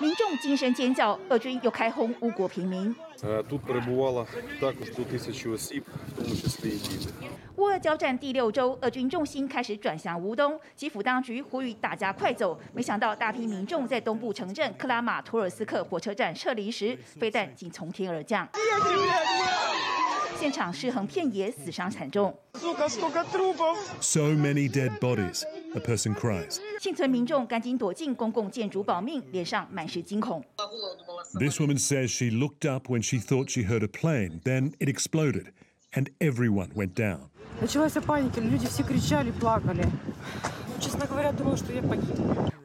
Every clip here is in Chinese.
民众惊声尖叫，俄军又开轰乌国平民。乌俄交战第六周，俄军重心开始转向乌东，基辅当局呼吁大家快走。没想到大批民众在东部城镇克拉马托尔斯克火车站撤离时，飞弹竟从天而降，现场尸横遍野，死伤惨重。So many dead bodies. A person cries. 幸存民众赶紧躲进公共建筑保命，脸上满是惊恐。This woman says she looked up when she thought she heard a plane, then it exploded, and everyone went down. Честно говоря, думала, что я погиб.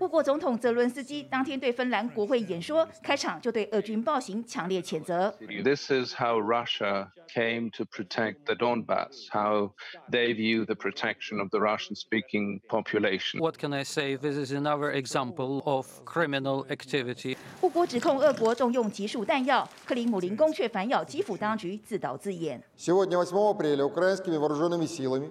乌国总统泽伦斯基当天对芬兰国会演说开场就对俄军暴行强烈谴责。This is how Russia came to protect the Donbass, how they view the protection of the Russian-speaking population. What can I say? This is another example of criminal activity. 乌国指控俄国动用集束弹药，克里姆林宫却反咬基辅当局自导自演。Сегодня 8 апреля украинскими вооруженными силами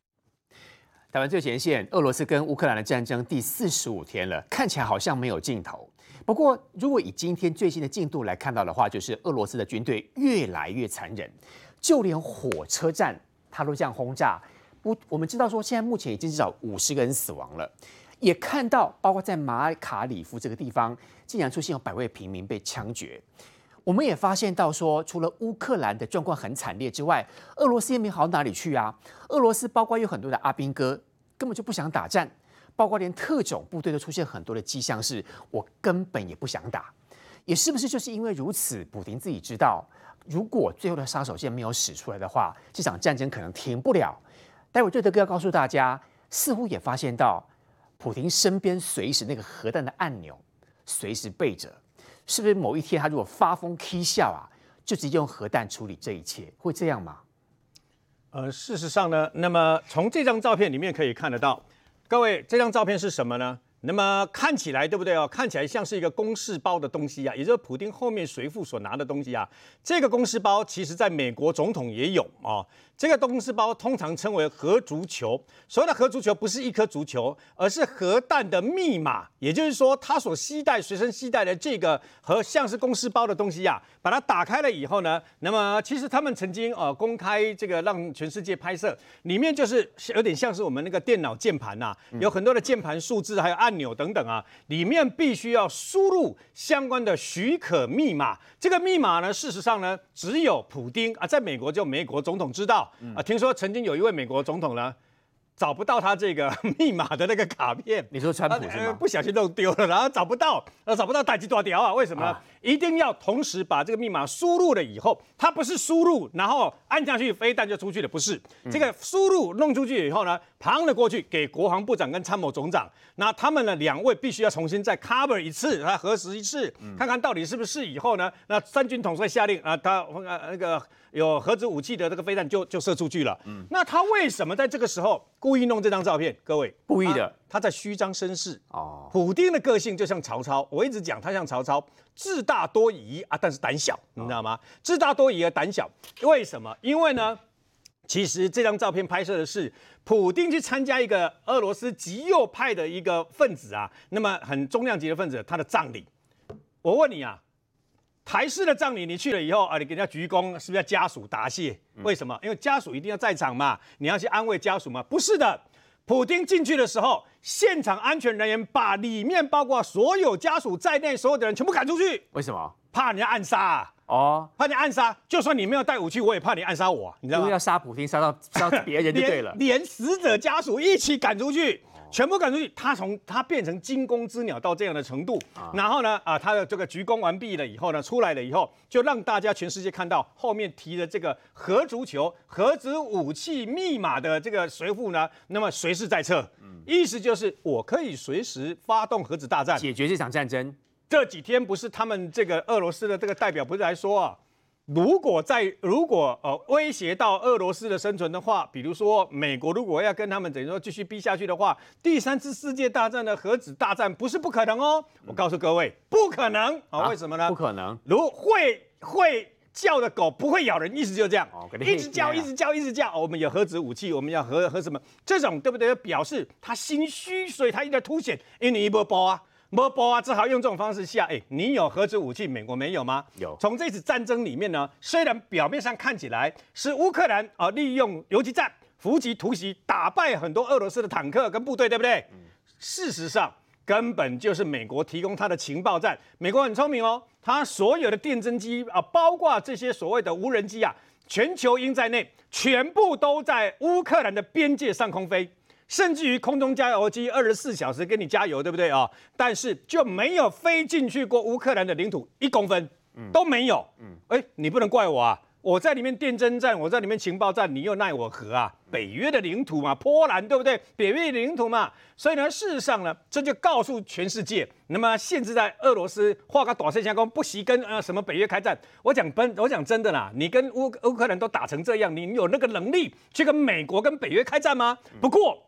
台湾最前线，俄罗斯跟乌克兰的战争第四十五天了，看起来好像没有尽头。不过，如果以今天最新的进度来看到的话，就是俄罗斯的军队越来越残忍，就连火车站它都这样轰炸。不，我们知道说，现在目前已经至少五十个人死亡了，也看到包括在马卡里夫这个地方，竟然出现有百位平民被枪决。我们也发现到说，除了乌克兰的状况很惨烈之外，俄罗斯也没好到哪里去啊。俄罗斯包括有很多的阿兵哥根本就不想打战，包括连特种部队都出现很多的迹象，是我根本也不想打。也是不是就是因为如此，普京自己知道，如果最后的杀手锏没有使出来的话，这场战争可能停不了。待会瑞德哥要告诉大家，似乎也发现到，普丁身边随时那个核弹的按钮随时备着。是不是某一天他如果发疯 k 笑啊，就直接用核弹处理这一切，会这样吗？呃，事实上呢，那么从这张照片里面可以看得到，各位这张照片是什么呢？那么看起来对不对哦？看起来像是一个公事包的东西啊，也就是普丁后面随扈所拿的东西啊。这个公事包其实在美国总统也有啊。这个公事包通常称为核足球。所谓的核足球不是一颗足球，而是核弹的密码。也就是说，他所携带、随身携带的这个和像是公事包的东西呀、啊，把它打开了以后呢，那么其实他们曾经呃公开这个让全世界拍摄，里面就是有点像是我们那个电脑键盘呐，有很多的键盘数字还有按按钮等等啊，里面必须要输入相关的许可密码。这个密码呢，事实上呢，只有普丁啊，在美国就美国总统知道。啊，听说曾经有一位美国总统呢，找不到他这个 密码的那个卡片。你说川普是吗？呃、不小心弄丢了，然后找不到，呃，找不到，大吉大条啊？为什么呢？啊、一定要同时把这个密码输入了以后，他不是输入然后按下去飞弹就出去了，不是。这个输入弄出去以后呢，旁了过去给国防部长跟参谋总长，那他们呢两位必须要重新再 cover 一次，来核实一次，看看到底是不是以后呢，那三军统帅下令啊，他呃那个。有核子武器的这个飞弹就就射出去了。嗯，那他为什么在这个时候故意弄这张照片？各位，故意的，他，他在虚张声势。哦，普丁的个性就像曹操，我一直讲他像曹操，自大多疑啊，但是胆小，你知道吗？自大多疑而胆小，为什么？因为呢，其实这张照片拍摄的是普丁去参加一个俄罗斯极右派的一个分子啊，那么很重量级的分子，他的葬礼。我问你啊。台式的葬礼，你去了以后啊，你给人家鞠躬，是不是要家属答谢？为什么？因为家属一定要在场嘛，你要去安慰家属嘛。不是的，普丁进去的时候，现场安全人员把里面包括所有家属在内所有的人全部赶出去。为什么？怕人家暗杀啊！哦，怕你暗杀，就算你没有带武器，我也怕你暗杀我，你知道吗？因为要杀普京，杀到杀别人就对了连，连死者家属一起赶出去。全部赶出去，他从他变成惊弓之鸟到这样的程度，啊、然后呢，啊，他的这个鞠躬完毕了以后呢，出来了以后，就让大家全世界看到后面提的这个核足球、核子武器密码的这个随扈呢，那么随时在侧，嗯、意思就是我可以随时发动核子大战，解决这场战争。这几天不是他们这个俄罗斯的这个代表不是来说啊，如果在如果呃威胁到俄罗斯的生存的话，比如说美国如果要跟他们等于说继续逼下去的话，第三次世界大战的核子大战不是不可能哦。我告诉各位，不可能啊！为什么呢？不可能。如会会叫的狗不会咬人，意思就这样，哦一直叫，一直叫，一直叫。我们有核子武器，我们要核核什么？这种对不对？表示他心虚，所以他一直在凸显，因为你一波包啊。没波啊，只好用这种方式下。哎，你有核子武器，美国没有吗？有。从这次战争里面呢，虽然表面上看起来是乌克兰啊利用游击战伏击突袭打败很多俄罗斯的坦克跟部队，对不对？嗯。事实上，根本就是美国提供他的情报战。美国很聪明哦，他所有的电侦机啊，包括这些所谓的无人机啊，全球鹰在内，全部都在乌克兰的边界上空飞。甚至于空中加油机二十四小时给你加油，对不对啊？但是就没有飞进去过乌克兰的领土一公分，都没有。嗯，哎，你不能怪我啊！我在里面电侦战，我在里面情报站，你又奈我何啊？北约的领土嘛，波兰对不对？北约的领土嘛，所以呢，事实上呢，这就告诉全世界，那么限制在俄罗斯画个短线加工，不惜跟呃什么北约开战。我讲真，我讲真的啦，你跟乌乌克兰都打成这样，你有那个能力去跟美国跟北约开战吗？不过。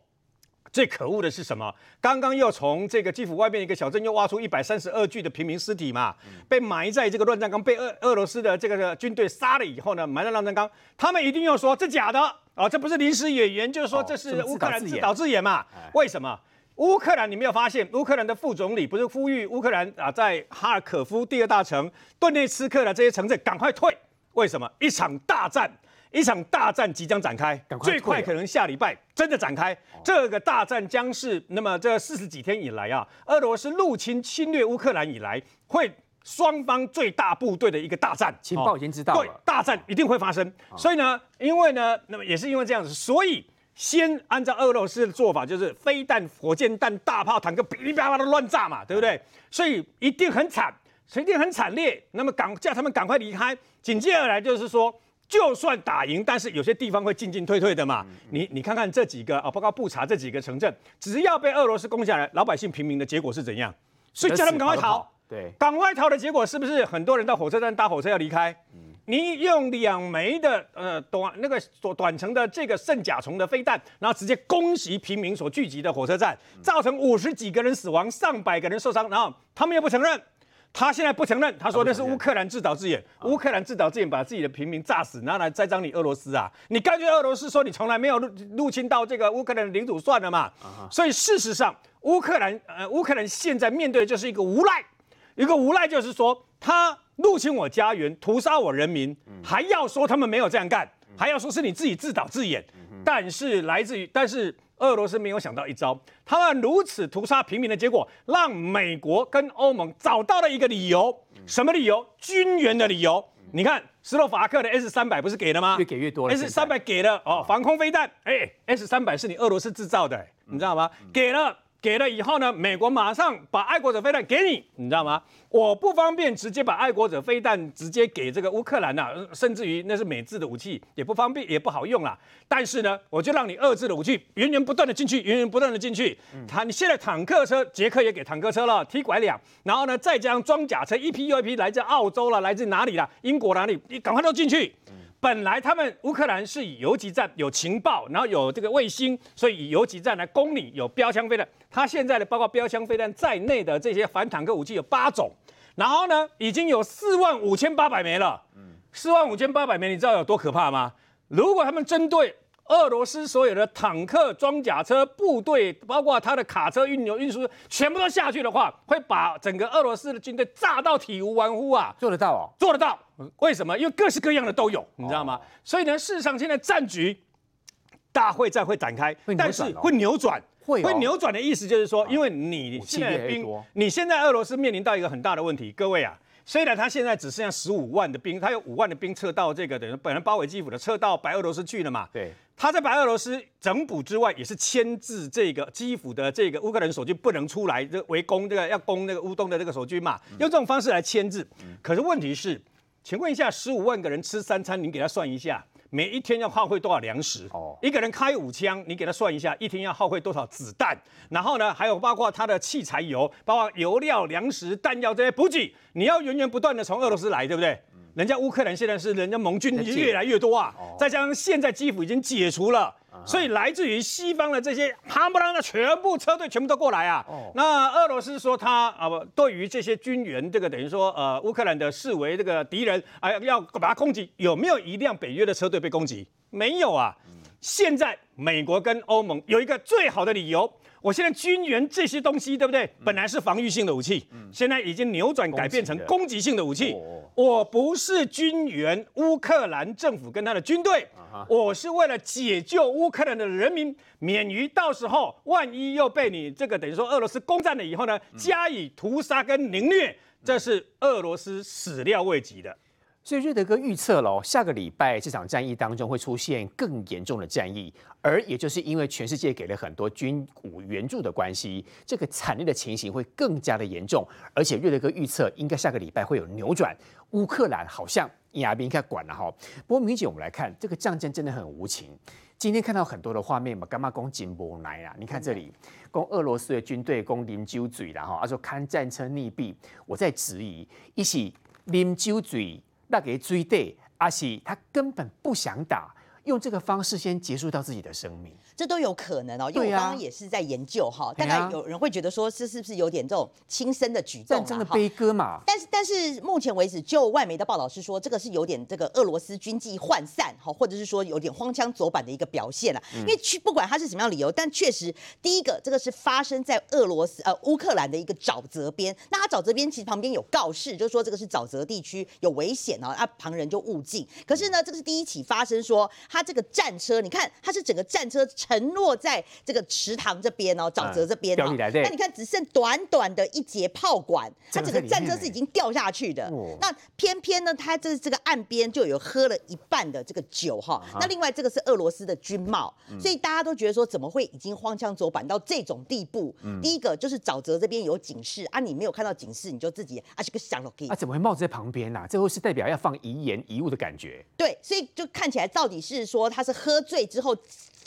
最可恶的是什么？刚刚又从这个基辅外面一个小镇又挖出一百三十二具的平民尸体嘛，被埋在这个乱葬岗，被俄俄罗斯的这个军队杀了以后呢，埋在乱葬岗。他们一定要说这假的啊、哦，这不是临时演员，就是说这是乌克兰自导自演嘛？为什么？乌克兰你没有发现，乌克兰的副总理不是呼吁乌克兰啊，在哈尔可夫第二大城顿涅茨克的这些城镇赶快退？为什么？一场大战。一场大战即将展开，最快可能下礼拜真的展开。这个大战将是那么这四十几天以来啊，俄罗斯入侵侵略乌克兰以来，会双方最大部队的一个大战。情报已经知道了，对，大战一定会发生。所以呢，因为呢，那么也是因为这样子，所以先按照俄罗斯的做法，就是飞弹、火箭弹、大炮、坦克，噼里啪啦的乱炸嘛，对不对？所以一定很惨，一定很惨烈。那么赶叫他们赶快离开。紧接而来就是说。就算打赢，但是有些地方会进进退退的嘛。你你看看这几个啊，包括布查这几个城镇，只要被俄罗斯攻下来，老百姓平民的结果是怎样？所以叫他们赶快逃。对，赶快逃的结果是不是很多人到火车站搭火车要离开？你用两枚的呃短那个短短程的这个圣甲虫的飞弹，然后直接攻击平民所聚集的火车站，造成五十几个人死亡，上百个人受伤，然后他们又不承认。他现在不承认，他说那是乌克兰自导自演，乌克兰自导自演把自己的平民炸死，拿来栽赃你俄罗斯啊！你干脆俄罗斯说你从来没有入入侵到这个乌克兰的领土算了嘛。所以事实上，乌克兰呃乌克兰现在面对的就是一个无赖，一个无赖就是说他入侵我家园，屠杀我人民，还要说他们没有这样干，还要说是你自己自导自演，但是来自于但是。俄罗斯没有想到一招，他们如此屠杀平民的结果，让美国跟欧盟找到了一个理由，什么理由？军援的理由。你看，斯洛伐克的 S 三百不是给了吗？越给越多了。S 三百给了哦，防空飞弹。哎，S 三百是你俄罗斯制造的，你知道吗？给了。给了以后呢，美国马上把爱国者飞弹给你，你知道吗？我不方便直接把爱国者飞弹直接给这个乌克兰呐，甚至于那是美制的武器，也不方便，也不好用啦。但是呢，我就让你俄制的武器源源不断的进去，源源不断的进去。他，你现在坦克车，捷克也给坦克车了，T 拐两，然后呢，再加上装甲车，一批又一批来自澳洲了，来自哪里了？英国哪里？你赶快都进去。本来他们乌克兰是以游击战有情报，然后有这个卫星，所以以游击战来攻你，有标枪飞弹。他现在的包括标枪飞弹在内的这些反坦克武器有八种，然后呢，已经有四万五千八百枚了。嗯四万五千八百枚，你知道有多可怕吗？如果他们针对俄罗斯所有的坦克、装甲车、部队，包括他的卡车运流运输，全部都下去的话，会把整个俄罗斯的军队炸到体无完肤啊！做得到哦，做得到。为什么？因为各式各样的都有，你知道吗？所以呢，事实上现在战局大会战会展开，但是会扭转，会扭转的意思就是说，因为你现在的兵，你现在俄罗斯面临到一个很大的问题，各位啊。虽然他现在只剩下十五万的兵，他有五万的兵撤到这个等于本来包围基辅的，撤到白俄罗斯去了嘛？对，他在白俄罗斯整补之外，也是牵制这个基辅的这个乌克兰守军不能出来，这围攻这个要攻那个乌东的这个守军嘛，用这种方式来牵制。可是问题是，请问一下，十五万个人吃三餐，你给他算一下，每一天要耗费多少粮食？哦，一个人开五枪，你给他算一下，一天要耗费多少子弹？然后呢，还有包括他的器材油，包括油料、粮食、弹药这些补给，你要源源不断的从俄罗斯来，对不对？人家乌克兰现在是人家盟军越来越多啊，再加上现在基辅已经解除了，所以来自于西方的这些哈不拉的全部车队全部都过来啊。那俄罗斯说他啊不，对于这些军援，这个等于说呃乌克兰的视为这个敌人啊，要把他攻击，有没有一辆北约的车队被攻击？没有啊。现在美国跟欧盟有一个最好的理由。我现在军援这些东西，对不对？本来是防御性的武器，现在已经扭转改变成攻击性的武器。我不是军援乌克兰政府跟他的军队，我是为了解救乌克兰的人民，免于到时候万一又被你这个等于说俄罗斯攻占了以后呢，加以屠杀跟凌虐，这是俄罗斯始料未及的。所以瑞德哥预测了，下个礼拜这场战役当中会出现更严重的战役，而也就是因为全世界给了很多军武援助的关系，这个惨烈的情形会更加的严重。而且瑞德哥预测，应该下个礼拜会有扭转，乌克兰好像亚兵应该管了哈。不过明姐，我们来看这个战争真的很无情。今天看到很多的画面嘛，干嘛攻金波来啊？你看这里，攻俄罗斯的军队攻临酒嘴了哈，他说看战车溺毙，我在质疑，一起临酒嘴。那给追对，阿喜他根本不想打，用这个方式先结束到自己的生命。这都有可能哦，因为我刚刚也是在研究哈，大概有人会觉得说，这是不是有点这种轻生的举动？战争的悲歌嘛。但是但是目前为止，就外媒的报道是说，这个是有点这个俄罗斯军纪涣散哈，或者是说有点荒腔走板的一个表现了。因为去不管他是什么样理由，但确实第一个这个是发生在俄罗斯呃乌克兰的一个沼泽边，那他沼泽边其实旁边有告示，就是说这个是沼泽地区有危险哦，那旁人就勿进。可是呢，这个是第一起发生说他这个战车，你看它是整个战车。沉落在这个池塘这边哦，沼泽这边哦。那你看，只剩短短的一节炮管，它整个战车是已经掉下去的。那偏偏呢，它这这个岸边就有喝了一半的这个酒哈。那另外这个是俄罗斯的军帽，所以大家都觉得说，怎么会已经荒腔走板到这种地步？第一个就是沼泽这边有警示啊，你没有看到警示，你就自己啊这个想了给啊，怎么会帽子在旁边呢？最后是代表要放遗言遗物的感觉。对，所以就看起来到底是说他是喝醉之后。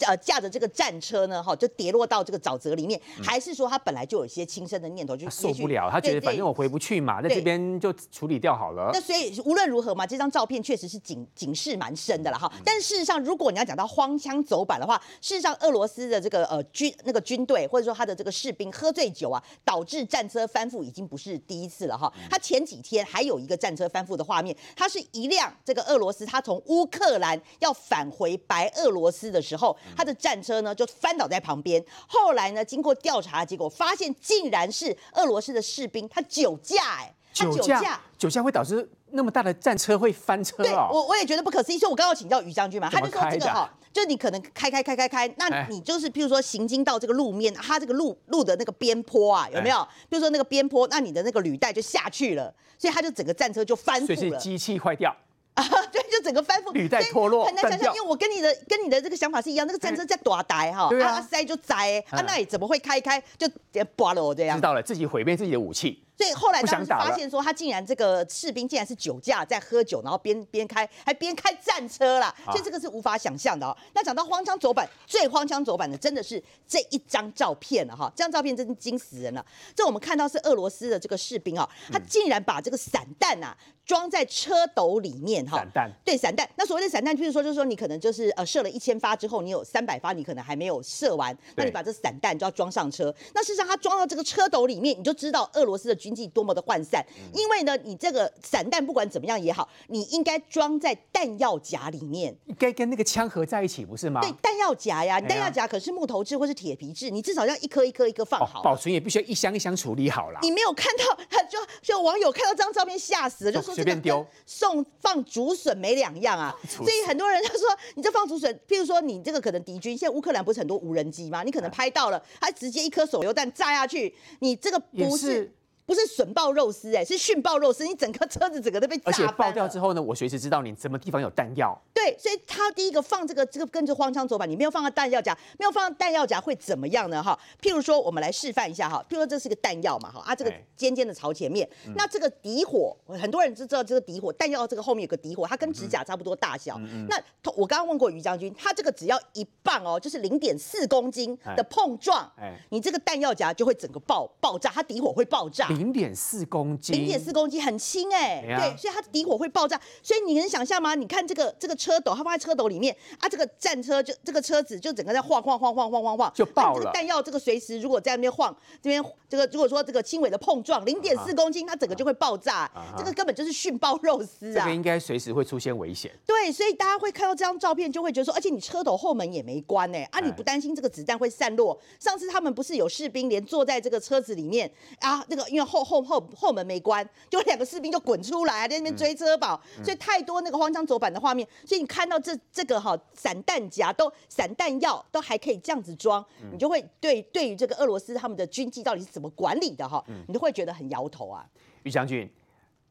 呃，驾着这个战车呢，哈，就跌落到这个沼泽里面，嗯、还是说他本来就有一些轻生的念头，就受不了，他觉得反正我回不去嘛，在这边就处理掉好了。那所以无论如何嘛，这张照片确实是警警示蛮深的了哈。但事实上，如果你要讲到荒腔走板的话，事实上俄罗斯的这个呃军那个军队或者说他的这个士兵喝醉酒啊，导致战车翻覆已经不是第一次了哈。他前几天还有一个战车翻覆的画面，它是一辆这个俄罗斯，他从乌克兰要返回白俄罗斯的时候。他的战车呢就翻倒在旁边，后来呢经过调查，结果发现竟然是俄罗斯的士兵，他酒驾哎，他酒驾，酒驾会导致那么大的战车会翻车啊？对，我我也觉得不可思议，所以我刚刚请教于将军嘛，他就说这个哈，就你可能开开开开开，那你就是譬如说行经到这个路面，它这个路路的那个边坡啊，有没有？比如说那个边坡，那你的那个履带就下去了，所以他就整个战车就翻覆了，所以是机器坏掉。啊，对，就整个翻覆，履带脱落，很难想象，因为我跟你的跟你的这个想法是一样，那个战车在打呆哈，啊塞就塞，啊那也怎么会开开就拔了我这样？知道了，自己毁灭自己的武器。所以后来当时发现说，他竟然这个士兵竟然是酒驾在喝酒，然后边边开还边开战车啦，所以这个是无法想象的哦。那讲到荒腔走板，最荒腔走板的真的是这一张照片了哈，这张照片真是惊死人了。这我们看到是俄罗斯的这个士兵啊，他竟然把这个散弹啊装在车斗里面哈。散弹。对，散弹。那所谓的散弹，就是说就是说你可能就是呃射了一千发之后，你有三百发你可能还没有射完，那你把这散弹就要装上车。那事实上它装到这个车斗里面，你就知道俄罗斯的军纪多么的涣散，因为呢，你这个散弹不管怎么样也好，你应该装在弹药夹里面，应该跟那个枪合在一起，不是吗？对，弹药夹呀，弹药夹可是木头制或是铁皮制，你至少要一颗一颗一颗放好，保存也必须要一箱一箱处理好了。你没有看到，他 就就网友看到这张照片吓死了，就说随便丢，送放竹笋没两样啊。所以很多人他说，你这放竹笋，譬如说你这个可能敌军，现在乌克兰不是很多无人机吗？你可能拍到了，他直接一颗手榴弹炸下去，你这个不是。不是笋爆肉丝，哎，是训爆肉丝。你整个车子整个都被炸，而且爆掉之后呢，我随时知道你什么地方有弹药。对，所以他第一个放这个这个跟着荒腔走板，你没有放到弹药夹，没有放到弹药夹会怎么样呢？哈，譬如说我们来示范一下哈，譬如说这是个弹药嘛哈啊，这个尖尖的朝前面，哎、那这个底火，很多人就知道这个底火，弹药这个后面有个底火，它跟指甲差不多大小。嗯嗯、那我刚刚问过于将军，他这个只要一磅哦，就是零点四公斤的碰撞，哎哎、你这个弹药夹就会整个爆爆炸，它底火会爆炸。零点四公斤，零点四公斤很轻哎，对，所以它的底火会爆炸，所以你能想象吗？你看这个这个车斗，它放在车斗里面啊，这个战车就这个车子就整个在晃晃晃晃晃晃晃，就爆了。这个弹药这个随时如果在那边晃，这边这个如果说这个轻微的碰撞，零点四公斤，它整个就会爆炸，这个根本就是殉爆肉丝啊！这个应该随时会出现危险。对，所以大家会看到这张照片，就会觉得说，而且你车斗后门也没关呢，啊，你不担心这个子弹会散落？上次他们不是有士兵连坐在这个车子里面啊，那个因为后后后后门没关，就两个士兵就滚出来在那边追车跑，所以太多那个荒腔走板的画面，所以你看到这这个哈散弹夹都散弹药都还可以这样子装，你就会对对于这个俄罗斯他们的军纪到底是怎么管理的哈，你都会觉得很摇头啊。于将军，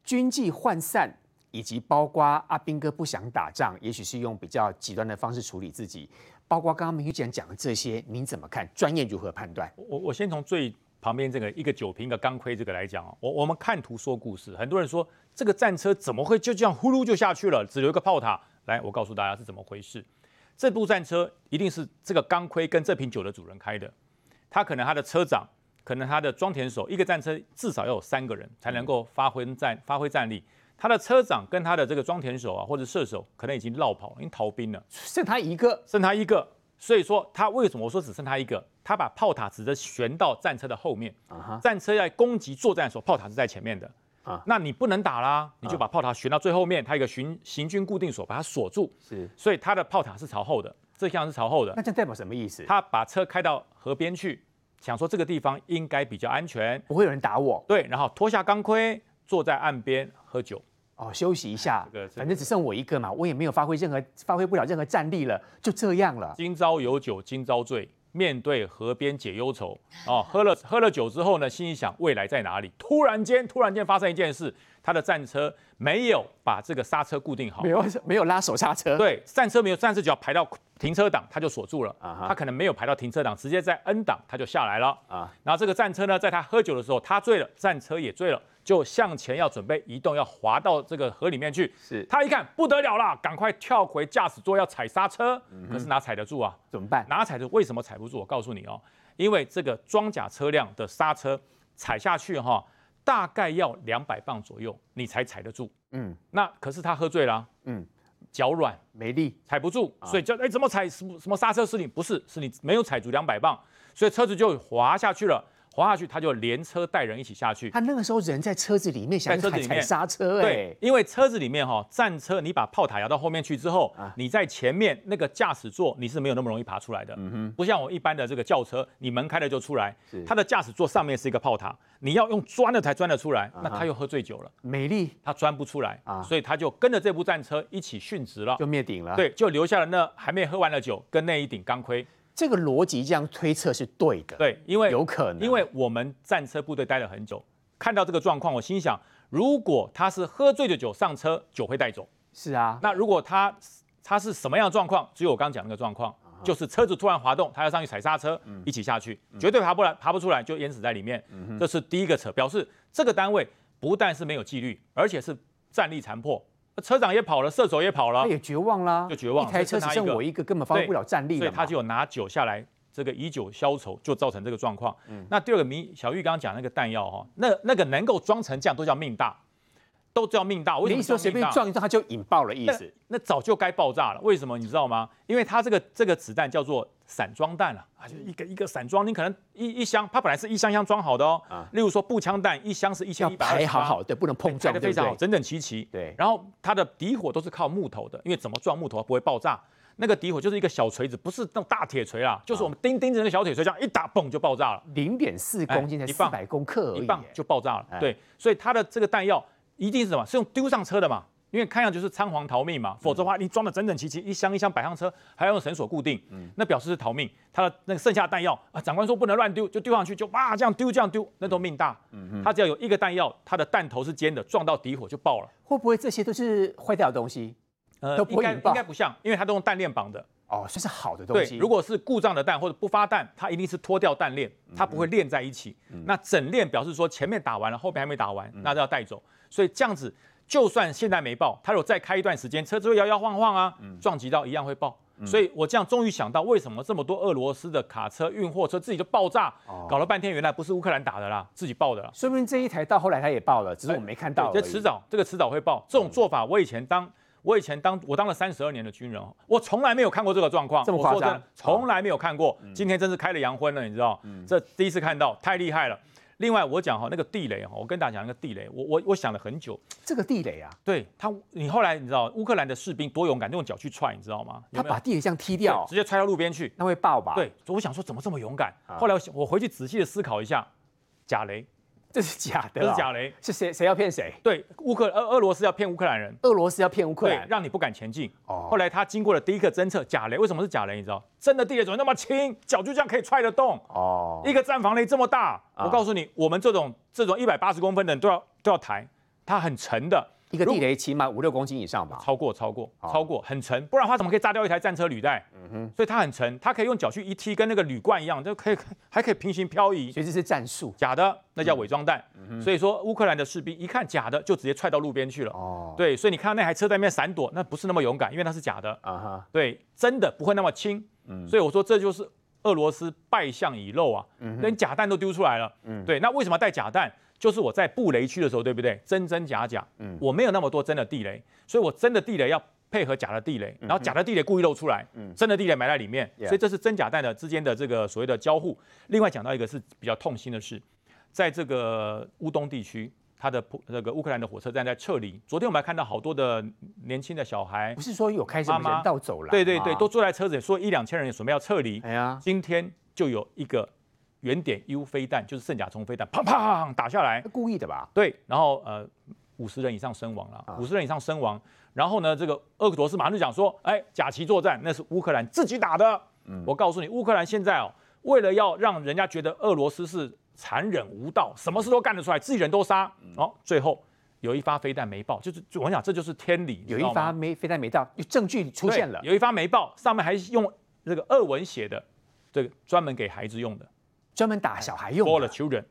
军纪涣散。以及包括阿兵哥不想打仗，也许是用比较极端的方式处理自己。包括刚刚明玉姐讲的这些，您怎么看？专业如何判断？我我先从最旁边这个一个酒瓶一个钢盔这个来讲啊。我我们看图说故事，很多人说这个战车怎么会就这样呼噜就下去了，只留一个炮塔？来，我告诉大家是怎么回事。这部战车一定是这个钢盔跟这瓶酒的主人开的，他可能他的车长，可能他的装填手，一个战车至少要有三个人才能够发挥战发挥战力。他的车长跟他的这个装填手啊，或者射手，可能已经落跑了，已经逃兵了，剩他一个，剩他一个。所以说他为什么我说只剩他一个？他把炮塔直接悬到战车的后面，uh. 战车在攻击作战的时候，炮塔是在前面的。啊、uh，huh. 那你不能打啦，你就把炮塔悬到最后面，他一个行行军固定锁把它锁住。是，所以他的炮塔是朝后的，这项是朝后的。那这代表什么意思？他把车开到河边去，想说这个地方应该比较安全，不会有人打我。对，然后脱下钢盔，坐在岸边喝酒。哦，休息一下，反正只剩我一个嘛，我也没有发挥任何，发挥不了任何战力了，就这样了。今朝有酒今朝醉，面对河边解忧愁。哦，喝了喝了酒之后呢，心里想未来在哪里？突然间，突然间发生一件事，他的战车没有把这个刹车固定好，没有没有拉手刹车。对，战车没有，战车只要排到停车档，他就锁住了。啊，他可能没有排到停车档，直接在 N 档他就下来了。啊，然后这个战车呢，在他喝酒的时候，他醉了，战车也醉了。就向前要准备移动，要滑到这个河里面去。是，他一看不得了了，赶快跳回驾驶座要踩刹车。嗯、可是哪踩得住啊？怎么办？哪踩得住？为什么踩不住？我告诉你哦，因为这个装甲车辆的刹车踩下去哈，大概要两百磅左右，你才踩得住。嗯，那可是他喝醉了，啊，嗯，脚软没力，踩不住，所以叫哎怎么踩什么什么刹车失灵？不是，是你没有踩足两百磅，所以车子就滑下去了。滑下去，他就连车带人一起下去。他那个时候人在车子里面，想踩踩刹车。对，因为车子里面哈，战车你把炮塔摇到后面去之后，你在前面那个驾驶座你是没有那么容易爬出来的。嗯哼，不像我一般的这个轿车，你门开了就出来。是，他的驾驶座上面是一个炮塔，你要用钻的才钻得出来。那他又喝醉酒了，美丽，他钻不出来啊，所以他就跟着这部战车一起殉职了，就灭顶了。对，就留下了那还没喝完的酒跟那一顶钢盔。这个逻辑这样推测是对的，对，因为有可能，因为我们战车部队待了很久，看到这个状况，我心想，如果他是喝醉的酒上车，酒会带走，是啊，那如果他他是什么样的状况？只有我刚讲那个状况，就是车子突然滑动，他要上去踩刹车，一起下去，绝对爬不来，爬不出来就淹死在里面，这是第一个扯，表示这个单位不但是没有纪律，而且是战力残破。车长也跑了，射手也跑了，他也绝望了，就绝望。一台车只剩我一个，根本发挥不了战力了，所以他就有拿酒下来，这个以酒消愁，就造成这个状况。嗯，那第二个，明小玉刚刚讲那个弹药哈，那那个能够装成这样，都叫命大，都叫命大。为什么？你说随便撞一撞，它就引爆了意思？那早就该爆炸了。为什么？你知道吗？因为它这个这个子弹叫做。散装弹了啊，就一个一个散装，你可能一一箱，它本来是一箱箱装好的哦。啊，例如说步枪弹，一箱是一千一百好好的，不能碰撞，排的非常好，整整齐齐。对，然后它的底火都是靠木头的，因为怎么撞木头不会爆炸。那个底火就是一个小锤子，不是那种大铁锤啦，就是我们钉钉子那个小铁锤，这样一打，嘣就爆炸了。零点四公斤才四百公克一磅就爆炸了。对，所以它的这个弹药一定是什么？是用丢上车的嘛？因为看样就是仓皇逃命嘛，否则的话你装的整整齐齐，一箱一箱摆上车，还要用绳索固定，那表示是逃命。他的那个剩下的弹药啊，长官说不能乱丢，就丢上去，就哇这样丢这样丢，那都命大。他只要有一个弹药，他的弹头是尖的，撞到底火就爆了。会不会这些都是坏掉的东西？呃应该应该不像，因为它都用弹链绑的。哦，算是好的东对西。，如果是故障的弹或者不发弹，它一定是脱掉弹链，它不会链在一起。那整链表示说前面打完了，后面还没打完，那就要带走。所以这样子，就算现在没爆，它如果再开一段时间，车子会摇摇晃晃啊，撞击到一样会爆。所以我这样终于想到，为什么这么多俄罗斯的卡车、运货车自己就爆炸？搞了半天，原来不是乌克兰打的啦，自己爆的啦。说明这一台到后来它也爆了，只是我没看到这迟早，这个迟早会爆。这种做法，我以前当，我以前当，我当了三十二年的军人哦，我从来没有看过这个状况。这么夸张从来没有看过。今天真是开了洋荤了，你知道？这第一次看到，太厉害了。另外，我讲哈那个地雷哈，我跟大家讲那个地雷，我我我想了很久。这个地雷啊，对他，你后来你知道乌克兰的士兵多勇敢，用脚去踹，你知道吗？他把地雷这样踢掉，直接踹到路边去，那会爆吧？，对，我想说怎么这么勇敢？啊后来我我回去仔细的思考一下，假雷，这是假的、这是假，雷。是谁谁要骗谁？对，乌克俄俄罗斯要骗乌克兰人。俄罗斯要骗乌克兰，，对让你不敢前进。哦后来他经过了第一个侦测，假雷为什么是假雷？你知道，真的地雷怎么那么轻，脚就这样可以踹得动？哦，一个战防雷这么大，啊我告诉你，我们这种这种一百八十公分的人都要都要抬，它很沉的。一个地雷起码五六公斤以上吧？超过超过哦超过很沉，不然它怎么可以炸掉一台战车履带？所以它很沉，它可以用脚去一踢，跟那个铝罐一样，就可以 还可以平行漂移。所以这是战术。假的，那叫伪装弹。所以说乌克兰的士兵一看假的，就直接踹到路边去了。哦，对，所以你看到那台车在那边闪躲，那不是那么勇敢，因为它是假的。啊哈，对，真的不会那么轻。所以我说这就是俄罗斯败相已露啊，连假弹都丢出来了。对，那为什么带假弹？就是我在布雷区的时候，对不对？真真假假，嗯我没有那么多真的地雷，所以我真的地雷要配合假的地雷，然后假的地雷故意露出来，嗯真的地雷埋在里面，所以这是真假弹的之间的这个所谓的交互。另外讲到一个是比较痛心的事，在这个乌东地区，它的那个乌克兰的火车站在撤离。昨天我们还看到好多的年轻的小孩不，是说有开什么人道走廊？对对对，都坐在车子里，说一两千人准备要撤离。哎呀，今天就有一个原点 U 飞弹，就是圣甲虫飞弹，砰砰打下来，故意的吧？对，然后呃五十人以上身亡了，五十人以上身亡。然后呢，这个俄罗斯马上就讲说，哎，假旗作战，那是乌克兰自己打的。我告诉你，乌克兰现在哦，为了要让人家觉得俄罗斯是残忍无道，什么事都干得出来，自己人都杀，哦，最后有一发飞弹没爆，就是我跟你讲，这就是天理，有一发没飞弹没到，有证据出现了，有一发没爆，上面还用这个俄文写的，这个专门给孩子用的专门打小孩用，for the children。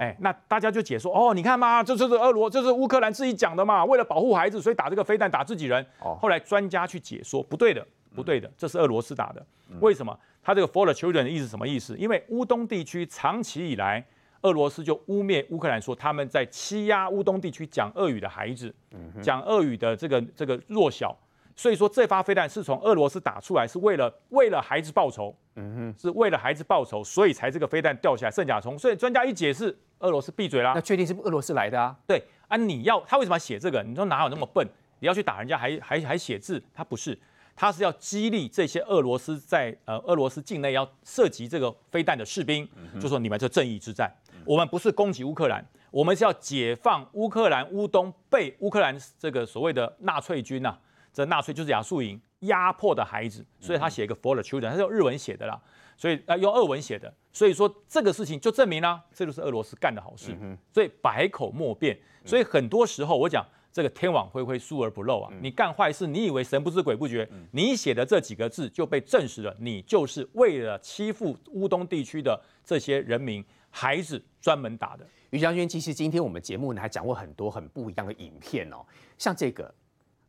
哎，那大家就解说哦，你看嘛，这就是俄罗，这是乌克兰自己讲的嘛，为了保护孩子，所以打这个飞弹打自己人。哦后来专家去解说，不对的，不对的，这是俄罗斯打的。为什么？他这个 for the children 的意思是什么意思？因为乌东地区长期以来，俄罗斯就污蔑乌克兰说他们在欺压乌东地区讲俄语的孩子，讲俄语的这个这个弱小。所以说这发飞弹是从俄罗斯打出来，是为了为了孩子报仇，嗯哼是为了孩子报仇，所以才这个飞弹掉下来，圣甲虫。所以专家一解释，俄罗斯闭嘴啦那。确定是俄罗斯来的啊？对啊，你要他为什么要写这个？你说哪有那么笨？你要去打人家还还还写字？他不是，他是要激励这些俄罗斯在呃俄罗斯境内要涉及这个飞弹的士兵，就说你们这正义之战，我们不是攻击乌克兰，我们是要解放乌克兰乌东被乌克兰这个所谓的纳粹军呐、啊，这纳粹就是亚速营压迫的孩子，所以他写一个 for the children，他是用日文写的啦。所以呃用俄文写的，所以说这个事情就证明啦，这就是俄罗斯干的好事，所以百口莫辩。所以很多时候我讲这个天网恢恢，疏而不漏啊，你干坏事，你以为神不知鬼不觉，你写的这几个字就被证实了，你就是为了欺负乌东地区的这些人民孩子专门打的。于将军，其实今天我们节目呢还讲过很多很不一样的影片哦，像这个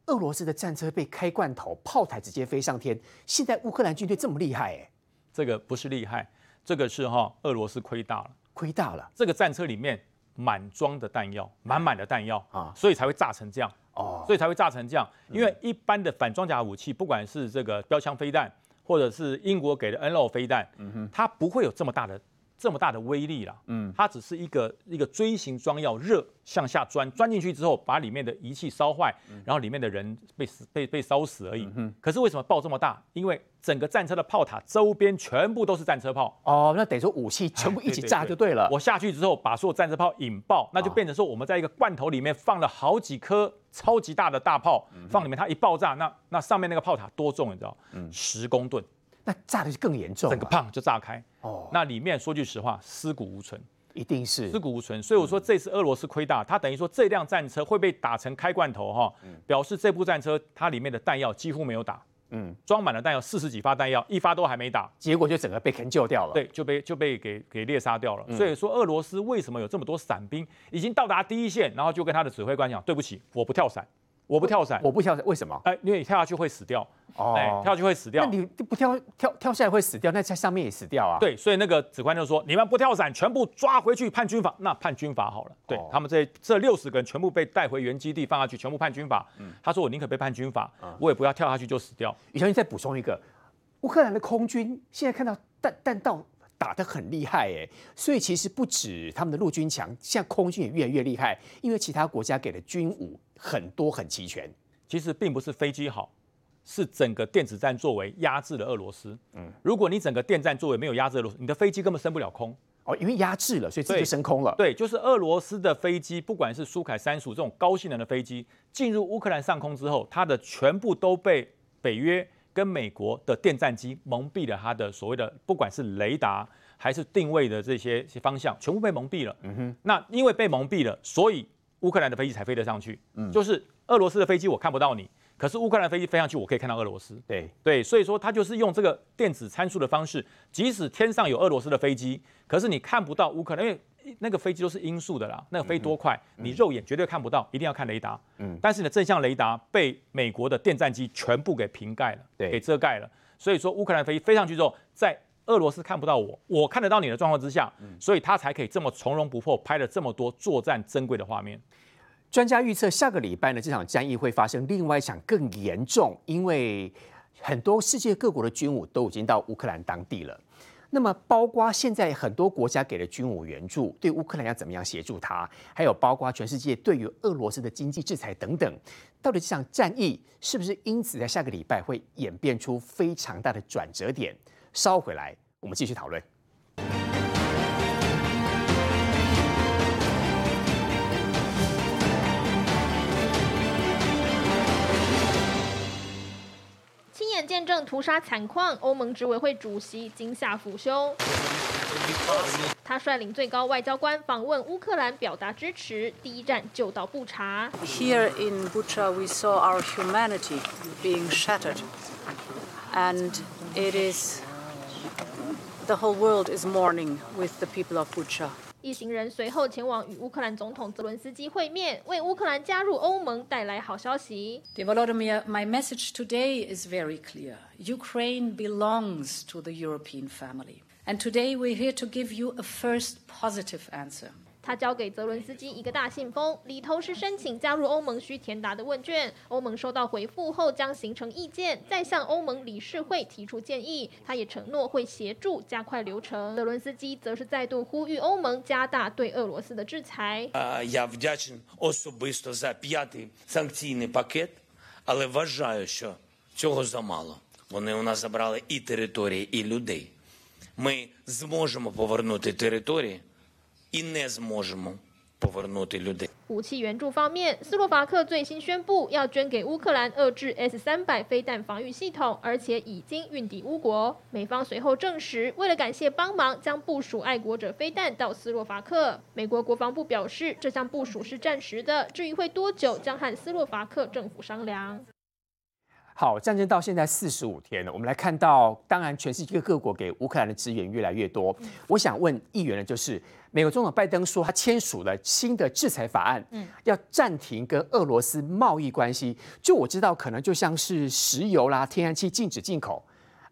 俄罗斯的战车被开罐头，炮台直接飞上天。现在乌克兰军队这么厉害，哎，这个不是厉害，这个是哈俄罗斯亏大了。亏大了这个战车里面满装的弹药，满满的弹药啊啊，所以才会炸成这样。哦。所以才会炸成这样。因为一般的反装甲武器，不管是这个标枪飞弹，或者是英国给的 NLAW 飞弹，它不会有这么大的这么大的威力啦。嗯，它只是一个一个锥形装药，热向下钻，钻进去之后，把里面的仪器烧坏，然后里面的人被死被被烧死而已。嗯可是为什么爆这么大？因为整个战车的炮塔周边全部都是战车炮。哦，那等于说武器全部一起炸就对了。我下去之后，把所有战车炮引爆，那就变成说我们在一个罐头里面放了好几颗超级大的大炮，放里面它一爆炸，那那上面那个炮塔多重你知道？嗯十公吨，那炸的就更严重，整个胖就炸开。哦，那里面说句实话，尸骨无存。一定是尸骨无存。所以我说这次俄罗斯亏大，它等于说这辆战车会被打成开罐头哈，表示这部战车它里面的弹药几乎没有打。嗯，装满了弹药，四十几发弹药，一发都还没打，结果就整个被坑救掉了。对，就被就被给给猎杀掉了。嗯、所以说，俄罗斯为什么有这么多伞兵，已经到达第一线，然后就跟他的指挥官讲：“对不起，我不跳伞。”我不跳伞，我不跳伞，为什么？哎，因为你跳下去会死掉。哦，哎，跳下去会死掉。那你不跳跳跳下来会死掉，那在上面也死掉啊。对，所以那个指挥官就说：“你们不跳伞，全部抓回去判军法。”那判军法好了。对，他们这这六十个人全部被带回原基地放下去，全部判军法。嗯，他说：“我宁可被判军法，我也不要跳下去就死掉。”宇翔，你再补充一个，乌克兰的空军现在看到弹弹道。打得很厉害哎，所以其实不止他们的陆军强，现在空军也越来越厉害，因为其他国家给的军武很多很齐全。其实并不是飞机好，是整个电子战作为压制了俄罗斯。嗯，如果你整个电战作为没有压制俄罗斯，你的飞机根本升不了空哦，因为压制了，所以直接升空了。对，就是俄罗斯的飞机，不管是苏凯三十五这种高性能的飞机，进入乌克兰上空之后，它的全部都被北约。跟美国的电战机蒙蔽了它的所谓的，不管是雷达还是定位的这些方向，全部被蒙蔽了。嗯哼。那因为被蒙蔽了，所以乌克兰的飞机才飞得上去。嗯。就是俄罗斯的飞机我看不到你，可是乌克兰飞机飞上去，我可以看到俄罗斯。对对，所以说它就是用这个电子参数的方式，即使天上有俄罗斯的飞机，可是你看不到乌克兰，因为。那个飞机都是音速的啦，那个飞多快，嗯、你肉眼绝对看不到，一定要看雷达。嗯，但是呢，正向雷达被美国的电战机全部给瓶盖了，对，给遮盖了。所以说，乌克兰飞机飞上去之后，在俄罗斯看不到我，我看得到你的状况之下，所以他才可以这么从容不迫，拍了这么多作战珍贵的画面。专家预测，下个礼拜呢，这场战役会发生另外一场更严重，因为很多世界各国的军武都已经到乌克兰当地了。那么，包括现在很多国家给的军武援助，对乌克兰要怎么样协助他？还有包括全世界对于俄罗斯的经济制裁等等，到底这场战役是不是因此在下个礼拜会演变出非常大的转折点？稍回来，我们继续讨论。亲眼见证屠杀惨况，欧盟执委会主席惊吓抚胸。他率领最高外交官访问乌克兰，表达支持。第一站就到布查。Here in Bucha, we saw our humanity being shattered, and it is the whole world is mourning with the people of Bucha. 一行人随后前往与乌克兰总统泽伦斯基会面，为乌克兰加入欧盟带来好消息。Volodymyr, my message today is very clear. Ukraine belongs to the European family, and today we're here to give you a first positive answer. 他交给泽伦斯基一个大信封，里头是申请加入欧盟需填答的问卷。欧盟收到回复后将形成意见，再向欧盟理事会提出建议。他也承诺会协助加快流程。泽伦斯基则是再度呼吁欧盟加大对俄罗斯的制裁。武器援助方面，斯洛伐克最新宣布要捐给乌克兰遏制 S 三百飞弹防御系统，而且已经运抵乌国。美方随后证实，为了感谢帮忙，将部署爱国者飞弹到斯洛伐克。美国国防部表示，这项部署是暂时的，至于会多久，将和斯洛伐克政府商量。好，战争到现在四十五天了，我们来看到，当然全世界各国给乌克兰的资源越来越多。我想问议员的就是，美国总统拜登说他签署了新的制裁法案，嗯，要暂停跟俄罗斯贸易关系。就我知道，可能就像是石油啦、天然气禁止进口。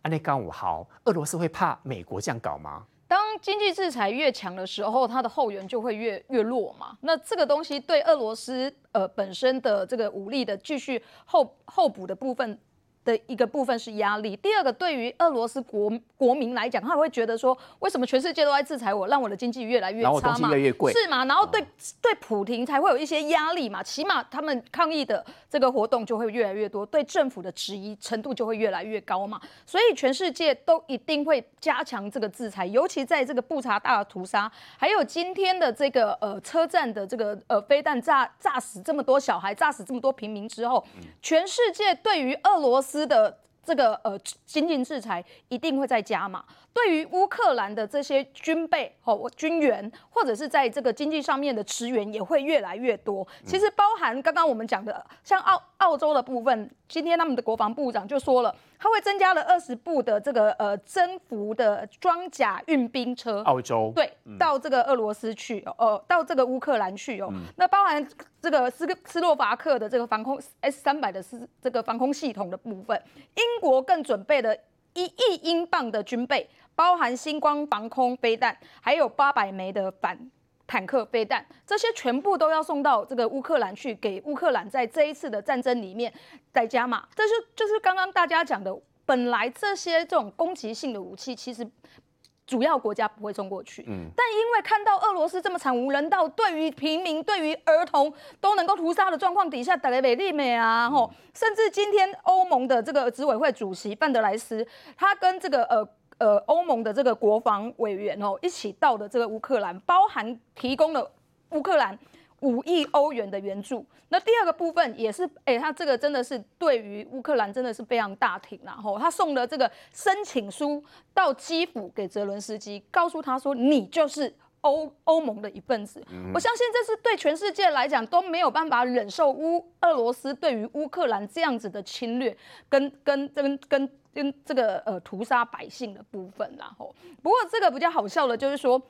安内刚五号，俄罗斯会怕美国这样搞吗？当经济制裁越强的时候，它的后援就会越越弱嘛。那这个东西对俄罗斯呃本身的这个武力的继续后后补的部分。的一个部分是压力，第二个对于俄罗斯国国民来讲，他会觉得说，为什么全世界都在制裁我，让我的经济越来越差嘛？是吗？然后对、哦、对普廷才会有一些压力嘛，起码他们抗议的这个活动就会越来越多，对政府的质疑程度就会越来越高嘛。所以全世界都一定会加强这个制裁，尤其在这个布查大的屠杀，还有今天的这个呃车站的这个呃飞弹炸炸死这么多小孩，炸死这么多平民之后，全世界对于俄罗斯。司的这个呃经济制裁一定会再加码。对于乌克兰的这些军备、哦军援，或者是在这个经济上面的支援也会越来越多。其实包含刚刚我们讲的，像澳澳洲的部分，今天他们的国防部长就说了，他会增加了二十部的这个呃征服的装甲运兵车。澳洲对，到这个俄罗斯去，呃，到这个乌克兰去哦。那包含这个斯斯洛伐克的这个防空 S 三百的斯这个防空系统的部分，英国更准备了一亿英镑的军备。包含星光防空飞弹，还有八百枚的反坦克飞弹，这些全部都要送到这个乌克兰去，给乌克兰在这一次的战争里面再加码。这是就是刚刚大家讲的，本来这些这种攻击性的武器，其实主要国家不会送过去，嗯，但因为看到俄罗斯这么惨无人道，对于平民、对于儿童都能够屠杀的状况底下，打雷美利美啊，吼、嗯，甚至今天欧盟的这个执委会主席范德莱斯，他跟这个呃。呃，欧盟的这个国防委员哦，一起到的这个乌克兰，包含提供了乌克兰五亿欧元的援助。那第二个部分也是，哎，他这个真的是对于乌克兰真的是非常大挺，然后他送了这个申请书到基辅给泽伦斯基，告诉他说，你就是欧欧盟的一份子。我相信这是对全世界来讲都没有办法忍受乌俄罗斯对于乌克兰这样子的侵略，跟跟跟跟。跟这个呃屠杀百姓的部分，然后不过这个比较好笑的就是说，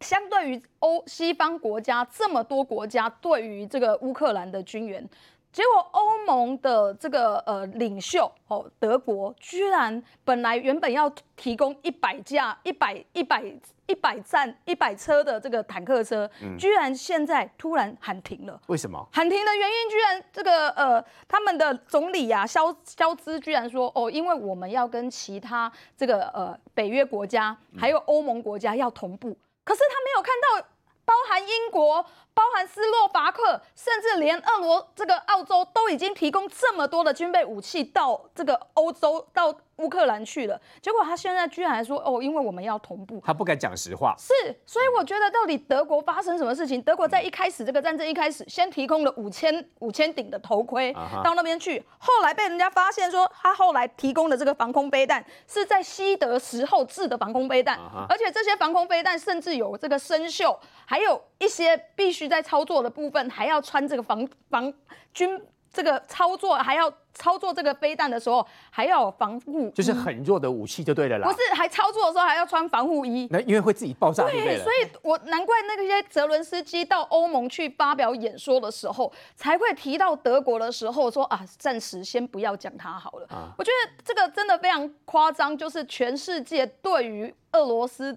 相对于欧西方国家这么多国家对于这个乌克兰的军援，结果欧盟的这个呃领袖哦德国居然本来原本要提供一百架一百一百。一百战一百车的这个坦克车，居然现在突然喊停了。为什么？喊停的原因居然这个呃，他们的总理啊，肖肖兹居然说哦，因为我们要跟其他这个呃北约国家还有欧盟国家要同步，可是他没有看到包含英国、包含斯洛伐克，甚至连俄罗这个澳洲都已经提供这么多的军备武器到这个欧洲到。乌克兰去了，结果他现在居然还说哦，因为我们要同步，他不敢讲实话。是，所以我觉得到底德国发生什么事情？德国在一开始这个战争一开始，先提供了五千五千顶的头盔到那边去，后来被人家发现说他后来提供的这个防空飞弹是在西德时候制的防空飞弹，而且这些防空飞弹甚至有这个生锈，还有一些必须在操作的部分还要穿这个防防军这个操作还要。操作这个飞弹的时候还要有防护，就是很弱的武器就对了啦。不是，还操作的时候还要穿防护衣。那因为会自己爆炸。对，所以我难怪那些泽伦斯基到欧盟去发表演说的时候，才会提到德国的时候说啊，暂时先不要讲它好了。啊，我觉得这个真的非常夸张，就是全世界对于俄罗斯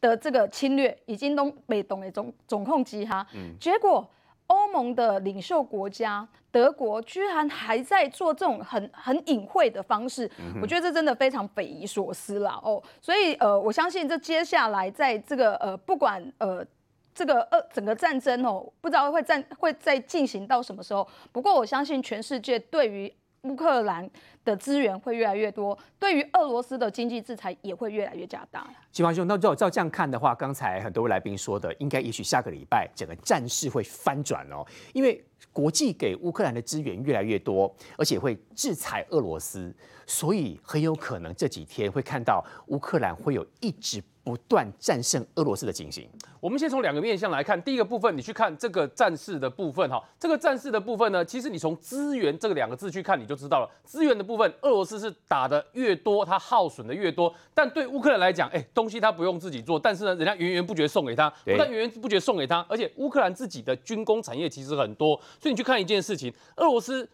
的这个侵略已经都被懂的总总控机哈，嗯，结果。欧盟的领袖国家德国居然还在做这种很很隐晦的方式，我觉得这真的非常匪夷所思啦哦。所以呃，我相信这接下来在这个呃，不管呃这个呃整个战争哦，不知道会战会再进行到什么时候。不过我相信全世界对于乌克兰的资源会越来越多，对于俄罗斯的经济制裁也会越来越加大。嶔煌兄，那照照这样看的话，刚才很多来宾说的，应该也许下个礼拜整个战事会翻转哦，因为国际给乌克兰的资源越来越多，而且会制裁俄罗斯，所以很有可能这几天会看到乌克兰会有一直。不断战胜俄罗斯的情形。我们先从两个面向来看，第一个部分，你去看这个战事的部分，哈，这个战事的部分呢，其实你从资源这个两个字去看，你就知道了。资源的部分，俄罗斯是打的越多，它耗损的越多。但对乌克兰来讲，哎，东西它不用自己做，但是呢，人家源源不绝送给他，不但源源不绝送给他，而且乌克兰自己的军工产业其实很多。所以你去看一件事情，俄罗斯。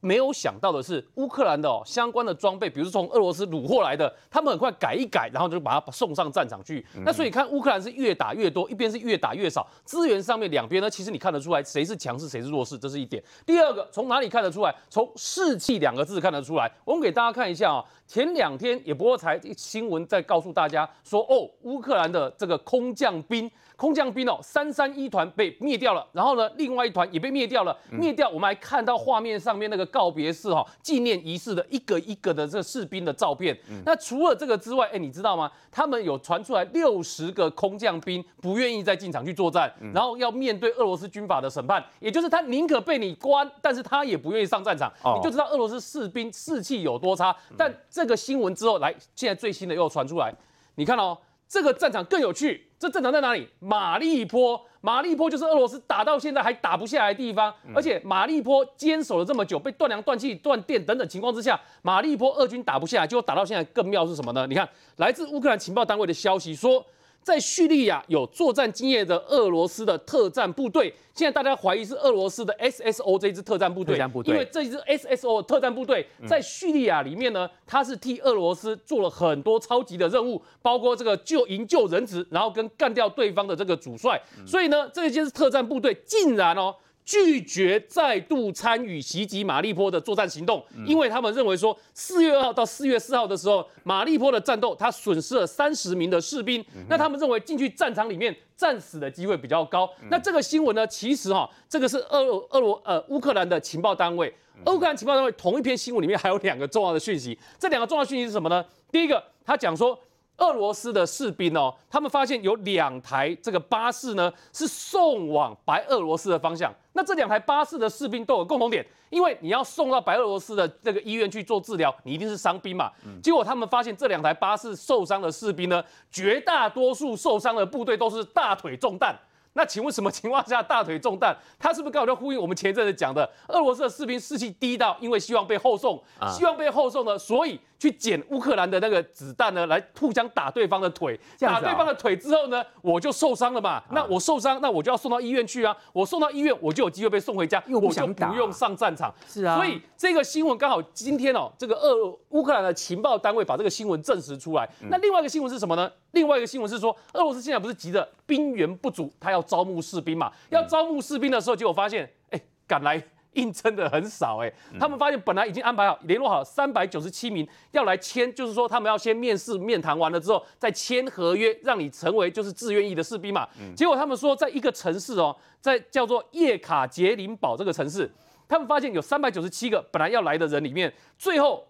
没有想到的是，乌克兰的哦相关的装备，比如说从俄罗斯掳获来的，他们很快改一改，然后就把它送上战场去。那所以看乌克兰是越打越多，一边是越打越少，资源上面两边呢，其实你看得出来谁是强势，谁是弱势，这是一点。第二个，从哪里看得出来？从士气两个字看得出来。我们给大家看一下啊，前两天也不过才新闻在告诉大家说，哦，乌克兰的这个空降兵。空降兵哦，三三一团被灭掉了，然后呢，另外一团也被灭掉了。灭掉，我们还看到画面上面那个告别式哈，纪念仪式的一个一个的这个士兵的照片。那除了这个之外，哎，你知道吗？他们有传出来六十个空降兵不愿意再进场去作战，然后要面对俄罗斯军法的审判，也就是他宁可被你关，但是他也不愿意上战场。你就知道俄罗斯士兵士气有多差。但这个新闻之后来，现在最新的又传出来。你看哦，这个战场更有趣，这战场在哪里？马利坡，马利坡就是俄罗斯打到现在还打不下来的地方，而且马利坡坚守了这么久，被断粮、断气、断电等等情况之下，马利坡俄军打不下来，结果打到现在更妙是什么呢？你看，来自乌克兰情报单位的消息说。在叙利亚有作战经验的俄罗斯的特战部队，现在大家怀疑是俄罗斯的 SSO 这支特战部队，因为这支 SSO 特战部队在叙利亚里面呢，它是替俄罗斯做了很多超级的任务，包括这个救营救人质，然后跟干掉对方的这个主帅，所以呢，这一支特战部队竟然哦。拒绝再度参与袭击马利坡的作战行动，因为他们认为说，四月二号到四月四号的时候，马利坡的战斗他损失了三十名的士兵，那他们认为进去战场里面战死的机会比较高。那这个新闻呢，其实哈，这个是俄俄罗呃乌克兰的情报单位，乌克兰情报单位同一篇新闻里面还有两个重要的讯息，这两个重要讯息是什么呢？第一个，他讲说。俄罗斯的士兵哦，他们发现有两台这个巴士呢，是送往白俄罗斯的方向。那这两台巴士的士兵都有共同点，因为你要送到白俄罗斯的这个医院去做治疗，你一定是伤兵嘛。结果他们发现这两台巴士受伤的士兵呢，绝大多数受伤的部队都是大腿中弹。那请问什么情况下大腿中弹？他是不是刚好就呼应我们前一阵子讲的，俄罗斯的士兵士气低到，因为希望被后送，希望被后送呢，所以。去捡乌克兰的那个子弹呢，来互相打对方的腿，打对方的腿之后呢，我就受伤了嘛。那我受伤，那我就要送到医院去啊。我送到医院，我就有机会被送回家，我就不用上战场。是啊，所以这个新闻刚好今天哦，这个俄乌克兰的情报单位把这个新闻证实出来。那另外一个新闻是什么呢？另外一个新闻是说，俄罗斯现在不是急着兵源不足，他要招募士兵嘛？要招募士兵的时候，结果发现，哎，赶来。应征的很少哎，他们发现本来已经安排好联络好三百九十七名要来签，就是说他们要先面试面谈完了之后再签合约，让你成为就是自愿役的士兵嘛。结果他们说在一个城市哦，在叫做叶卡捷琳堡这个城市，他们发现有三百九十七个本来要来的人里面，最后。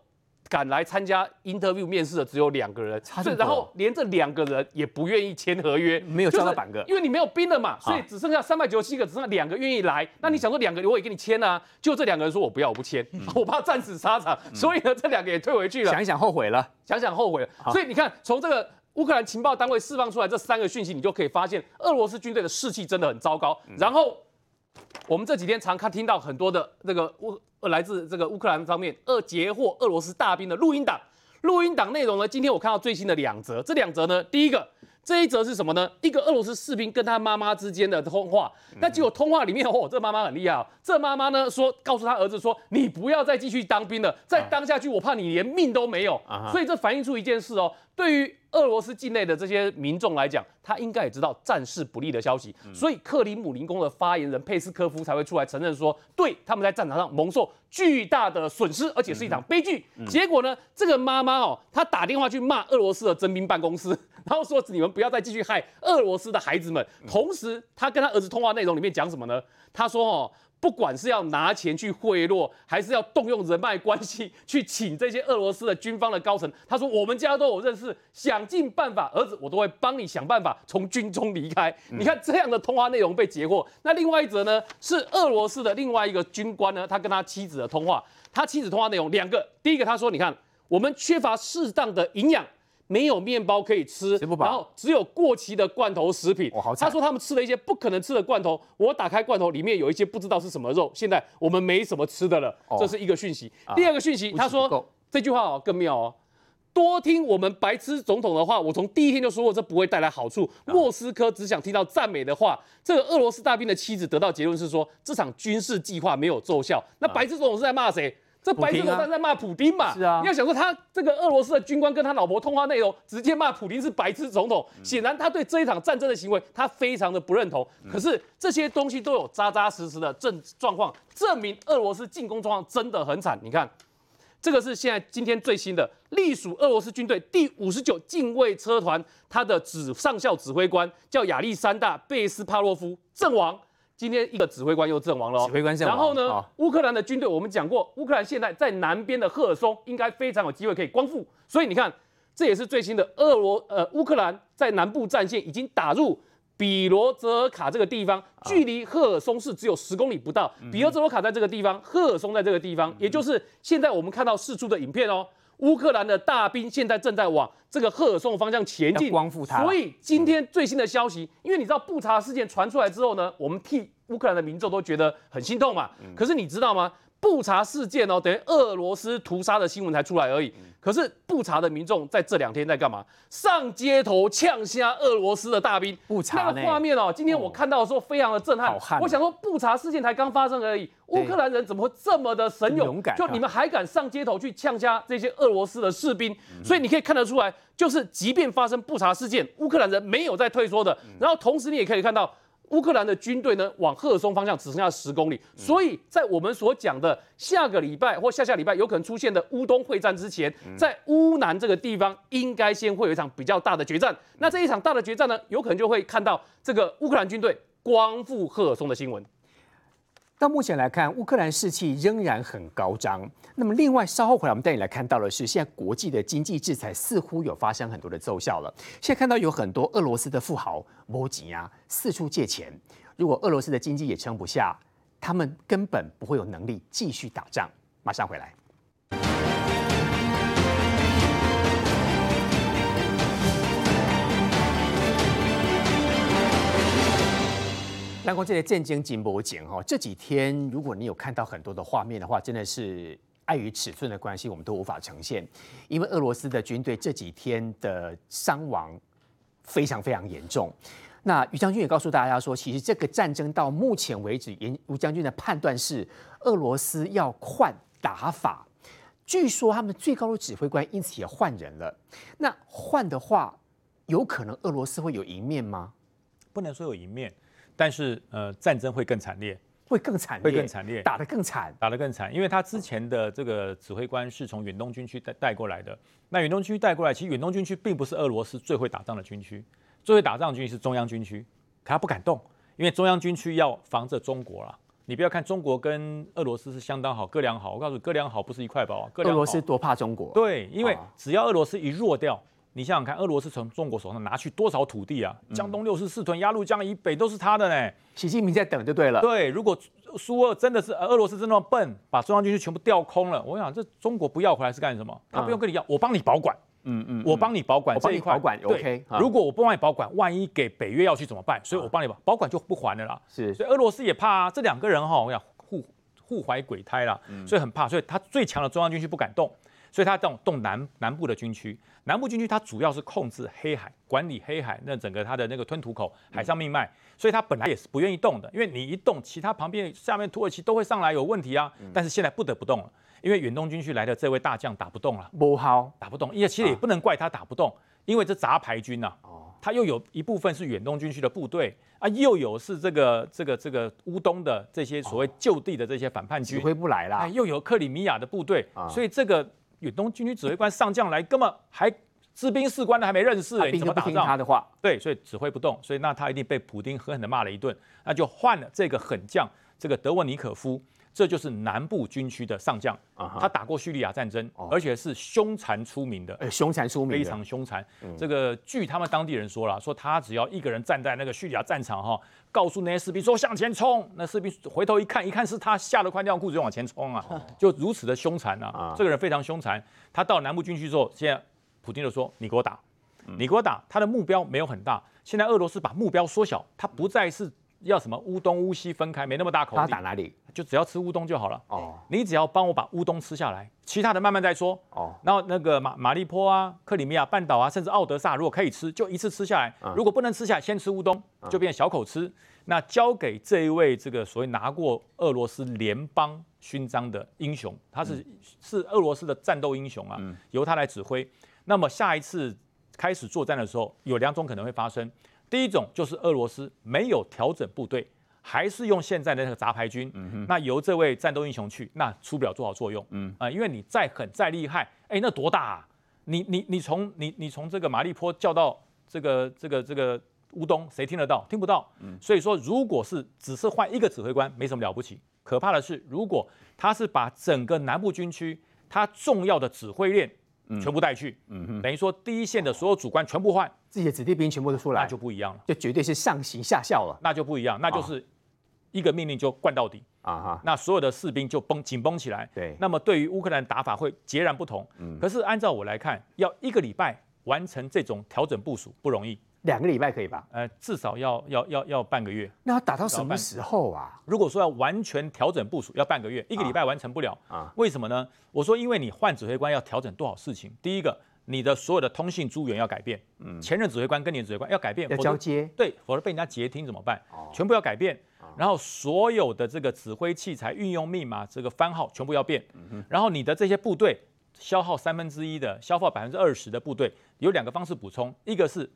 赶来参加 interview 面试的只有两个人，然后连这两个人也不愿意签合约，没有招到板个，因为你没有兵了嘛，所以只剩下三百九十七个，只剩下两个愿意来。那你想说两个我也给你签啊？就这两个人说我不要，我不签，我怕战死沙场，所以呢这两个也退回去了。想一想后悔了，想想后悔了。所以你看，从这个乌克兰情报单位释放出来这三个讯息，你就可以发现俄罗斯军队的士气真的很糟糕。然后我们这几天常看听到很多的这个乌。呃，来自这个乌克兰方面，俄截获俄罗斯大兵的录音档。录音档内容呢，今天我看到最新的两则。这两则呢，第一个这一则是什么呢？一个俄罗斯士兵跟他妈妈之间的通话。那结果通话里面，哦，这妈妈很厉害哦。这妈妈呢说，告诉他儿子说，你不要再继续当兵了，再当下去，我怕你连命都没有。所以这反映出一件事哦，对于。俄罗斯境内的这些民众来讲，他应该也知道战事不利的消息，所以克里姆林宫的发言人佩斯科夫才会出来承认说，对，他们在战场上蒙受巨大的损失，而且是一场悲剧。结果呢，这个妈妈哦，她打电话去骂俄罗斯的征兵办公室，然后说你们不要再继续害俄罗斯的孩子们。同时，她跟她儿子通话内容里面讲什么呢？她说哦。不管是要拿钱去贿赂，还是要动用人脉关系去请这些俄罗斯的军方的高层，他说我们家都有认识，想尽办法，儿子我都会帮你想办法从军中离开。你看这样的通话内容被截获。那另外一则呢，是俄罗斯的另外一个军官呢，他跟他妻子的通话，他妻子通话内容两个，第一个他说，你看我们缺乏适当的营养。没有面包可以吃，然后只有过期的罐头食品。他说他们吃了一些不可能吃的罐头。我打开罐头，里面有一些不知道是什么肉。现在我们没什么吃的了。这是一个讯息。第二个讯息，他说这句话哦更妙哦，多听我们白痴总统的话。我从第一天就说过，这不会带来好处。莫斯科只想听到赞美的话。这个俄罗斯大兵的妻子得到结论是说，这场军事计划没有奏效。那白痴总统是在骂谁？这白色导弹在骂普丁嘛？是啊，你要想说他这个俄罗斯的军官跟他老婆通话内容，直接骂普丁是白痴总统，显然他对这一场战争的行为他非常的不认同。可是这些东西都有扎扎实实的证状况，证明俄罗斯进攻状况真的很惨。你看，这个是现在今天最新的，隶属俄罗斯军队第五十九近卫车团，他的指上校指挥官叫亚历山大·贝斯帕洛夫阵亡。今天一个指挥官又阵亡了，指挥官阵亡。然后呢，乌克兰的军队，我们讲过，乌克兰现在在南边的赫尔松，应该非常有机会可以光复。所以你看，这也是最新的俄罗呃乌克兰在南部战线已经打入比罗泽尔卡这个地方，距离赫尔松市只有十公里不到。比罗泽尔卡在这个地方，赫尔松在这个地方，也就是现在我们看到释出的影片哦。乌克兰的大兵现在正在往这个赫尔松方向前进，光复它。所以今天最新的消息，因为你知道布查事件传出来之后呢，我们替乌克兰的民众都觉得很心痛嘛。可是你知道吗？布查事件哦，等于俄罗斯屠杀的新闻才出来而已。可是布查的民众在这两天在干嘛？上街头呛杀俄罗斯的大兵。布查那个画面哦，今天我看到的时候非常的震撼。哦、我想说，布查事件才刚发生而已，乌克兰人怎么会这么的神勇？勇敢？就你们还敢上街头去呛杀这些俄罗斯的士兵？嗯、所以你可以看得出来，就是即便发生布查事件，乌克兰人没有在退缩的。然后同时你也可以看到。乌克兰的军队呢，往赫尔松方向只剩下十公里，所以在我们所讲的下个礼拜或下下礼拜有可能出现的乌东会战之前，在乌南这个地方应该先会有一场比较大的决战。那这一场大的决战呢，有可能就会看到这个乌克兰军队光复赫尔松的新闻。到目前来看，乌克兰士气仍然很高涨。那么，另外稍后回来，我们带你来看到的是，现在国际的经济制裁似乎有发生很多的奏效了。现在看到有很多俄罗斯的富豪摸紧呀，四处借钱。如果俄罗斯的经济也撑不下，他们根本不会有能力继续打仗。马上回来。当光这些战争紧绷紧哈，这几天如果你有看到很多的画面的话，真的是碍于尺寸的关系，我们都无法呈现。因为俄罗斯的军队这几天的伤亡非常非常严重。那于将军也告诉大家说，其实这个战争到目前为止，严于将军的判断是俄罗斯要换打法。据说他们最高的指挥官因此也换人了。那换的话，有可能俄罗斯会有赢面吗？不能说有赢面。但是，呃，战争会更惨烈，会更惨烈，会更惨烈，打得更惨，打得更惨，因为他之前的这个指挥官是从远东军区带带过来的。那远东军区带过来，其实远东军区并不是俄罗斯最会打仗的军区，最会打仗的军区是中央军区，可他不敢动，因为中央军区要防着中国啦。你不要看中国跟俄罗斯是相当好，哥俩好，我告诉你，哥俩好不是一块宝啊。俄罗斯多怕中国？对，因为只要俄罗斯一弱掉。你想想看，俄罗斯从中国手上拿去多少土地啊？江东六十四屯、鸭绿江以北都是他的呢。习近平在等就对了。对，如果苏俄真的是俄罗斯真的那么笨，把中央军区全部调空了，我想这中国不要回来是干什么？他不用跟你要，我帮你保管。嗯嗯，我帮你保管这一块。保管 OK。如果我不帮你保管，万一给北约要去怎么办？所以我帮你保保管就不还了啦。是，所以俄罗斯也怕啊。这两个人哈，我想互互怀鬼胎啦，所以很怕，所以他最强的中央军区不敢动。所以他动动南南部的军区，南部军区它主要是控制黑海，管理黑海那整个它的那个吞吐口、海上命脉，所以他本来也是不愿意动的，因为你一动，其他旁边下面土耳其都会上来有问题啊。但是现在不得不动了，因为远东军区来的这位大将打不动了，不好。打不动，因为其实也不能怪他打不动，因为这杂牌军呐，他又有一部分是远东军区的部队啊，又有是这个这个这个乌东的这些所谓就地的这些反叛军，指挥不来啦，又有克里米亚的部队，所以这个。远东军区指挥官上将来，根本还士兵士官都还没认识，哎，你怎么打仗？他的话，对，所以指挥不动，所以那他一定被普丁狠狠的骂了一顿，那就换了这个狠将，这个德沃尼可夫，这就是南部军区的上将，他打过叙利亚战争，而且是凶残出名的，哎，凶残出名，非常凶残。这个据他们当地人说了，说他只要一个人站在那个叙利亚战场哈。告诉那些士兵说向前冲，那士兵回头一看，一看是他，吓得快尿裤子就往前冲啊，就如此的凶残啊！这个人非常凶残。他到南部军区之后，现在普京就说：“你给我打，你给我打。”他的目标没有很大。现在俄罗斯把目标缩小，他不再是要什么乌东乌西分开，没那么大口。他打哪里？就只要吃乌东就好了。哦，你只要帮我把乌东吃下来，其他的慢慢再说。哦，然后那个马马利坡啊、克里米亚半岛啊，甚至奥德萨，如果可以吃，就一次吃下来；如果不能吃下来，先吃乌东，就变小口吃。那交给这一位这个所谓拿过俄罗斯联邦勋章的英雄，他是是俄罗斯的战斗英雄啊，由他来指挥。那么下一次开始作战的时候，有两种可能会发生。第一种就是俄罗斯没有调整部队，还是用现在的那个杂牌军，那由这位战斗英雄去，那出不了多少作用。啊，因为你再狠再厉害，哎，那多大啊？你你你从你你从这个马利坡叫到这个这个这个。乌东谁听得到？听不到。所以说，如果是只是换一个指挥官，没什么了不起。可怕的是，如果他是把整个南部军区他重要的指挥链全部带去，等于说第一线的所有主官全部换，自己的子弟兵全部都出来，那就不一样了，就绝对是上行下效了。那就不一样，那就是一个命令就灌到底啊哈，那所有的士兵就绷紧绷起来。对，那么对于乌克兰打法会截然不同。嗯，可是按照我来看，要一个礼拜完成这种调整部署不容易。两个礼拜可以吧？呃，至少要要要要半个月。那要打到什么时候啊？如果说要完全调整部署，要半个月，一个礼拜完成不了啊？为什么呢？我说，因为你换指挥官要调整多少事情。第一个，你的所有的通信资源要改变，嗯，前任指挥官跟你的指挥官要改变，要交接，对，否则被人家截听怎么办？全部要改变。然后所有的这个指挥器材、运用密码、这个番号全部要变。然后你的这些部队消耗三分之一的，消耗百分之二十的部队，有两个方式补充，一个是。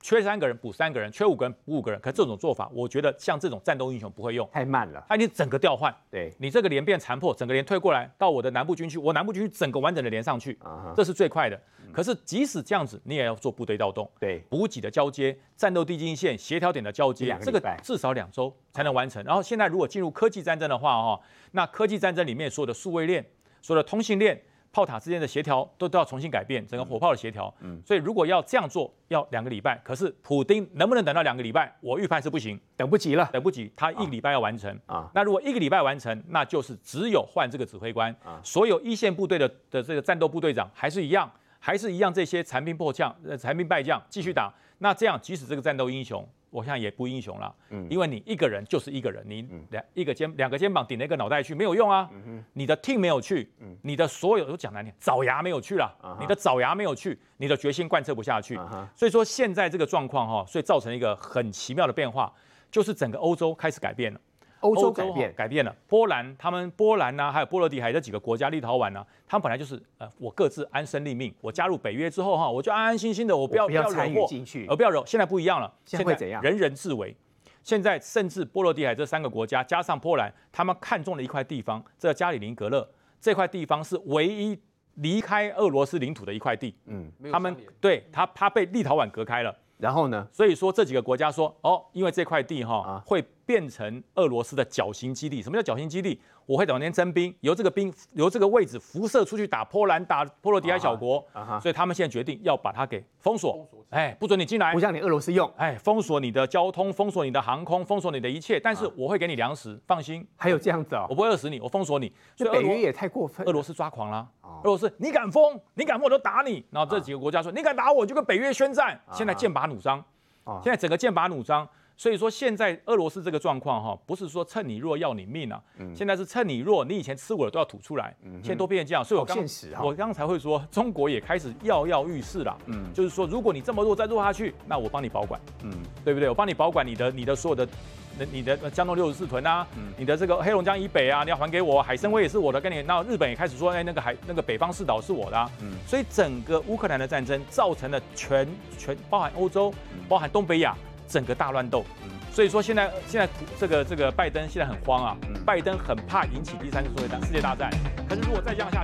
缺三个人补三个人，缺五个人补五个人。可这种做法，我觉得像这种战斗英雄不会用，太慢了。他已经整个调换，对你这个连变残破，整个连退过来到我的南部军区，我南部军区整个完整的连上去，uh huh. 这是最快的。可是即使这样子，你也要做部队调动，对补给的交接、战斗地境线、协调点的交接，这个至少两周才能完成。然后现在如果进入科技战争的话，哈，那科技战争里面所有的数位链、所有的通信链。炮塔之间的协调都都要重新改变，整个火炮的协调。嗯，所以如果要这样做，要两个礼拜。可是普丁能不能等到两个礼拜？我预判是不行，等不及了，等不及。他一个礼拜要完成啊。那如果一个礼拜完成，那就是只有换这个指挥官啊。所有一线部队的的这个战斗部队长还是一样，还是一样，这些残兵破将、残兵败将继续打。那这样，即使这个战斗英雄。我现在也不英雄了，嗯，因为你一个人就是一个人，你两一个肩两个肩膀顶了一个脑袋去没有用啊，你的 team 没有去，你的所有都讲难听，爪牙没有去了，你的爪牙没有去，你的决心贯彻不下去，所以说现在这个状况哈，所以造成一个很奇妙的变化，就是整个欧洲开始改变了。欧洲改变改变了，波兰他们波兰呐、啊，还有波罗的海这几个国家，立陶宛呐、啊，他们本来就是呃，我各自安身立命。我加入北约之后哈，我就安安心心的，我不要不要参与进去，而不要惹。现在不一样了，现在会怎样？人人自危。现在甚至波罗的海这三个国家加上波兰，他们看中了一块地方，这加里宁格勒这块地方是唯一离开俄罗斯领土的一块地。嗯，他们对他他被立陶宛隔开了。然后呢？所以说这几个国家说哦，因为这块地哈、啊、会变成俄罗斯的绞刑基地。什么叫绞刑基地？我会往那边征兵，由这个兵由这个位置辐射出去打波兰、打波罗的海小国。所以他们现在决定要把它给封锁，哎，不准你进来，不让你俄罗斯用，哎，封锁你的交通，封锁你的航空，封锁你的一切。但是我会给你粮食，放心。还有这样子啊、哦？我不会饿死你，我封锁你。所以北约也太过分。俄罗斯抓狂了。俄罗斯，你敢封？你敢封我就打你。然后这几个国家说，你敢打我就跟北约宣战。现在剑拔弩张。现在整个剑拔弩张，所以说现在俄罗斯这个状况哈，不是说趁你弱要你命啊，现在是趁你弱，你以前吃我的都要吐出来，现在都变成这样，所以我刚我刚才会说，中国也开始跃跃欲试了，嗯，就是说如果你这么弱再弱下去，那我帮你保管，嗯，对不对？我帮你保管你的你的所有的，你的江东六十四屯啊，你的这个黑龙江以北啊，你要还给我，海参崴也是我的，跟你那日本也开始说，哎，那个海那个北方四岛是我的，啊，嗯，所以整个乌克兰的战争造成了全全包含欧洲。包含东北亚整个大乱斗，所以说现在现在这个这个拜登现在很慌啊，拜登很怕引起第三次世界大世界大战，可是如果再这样下去。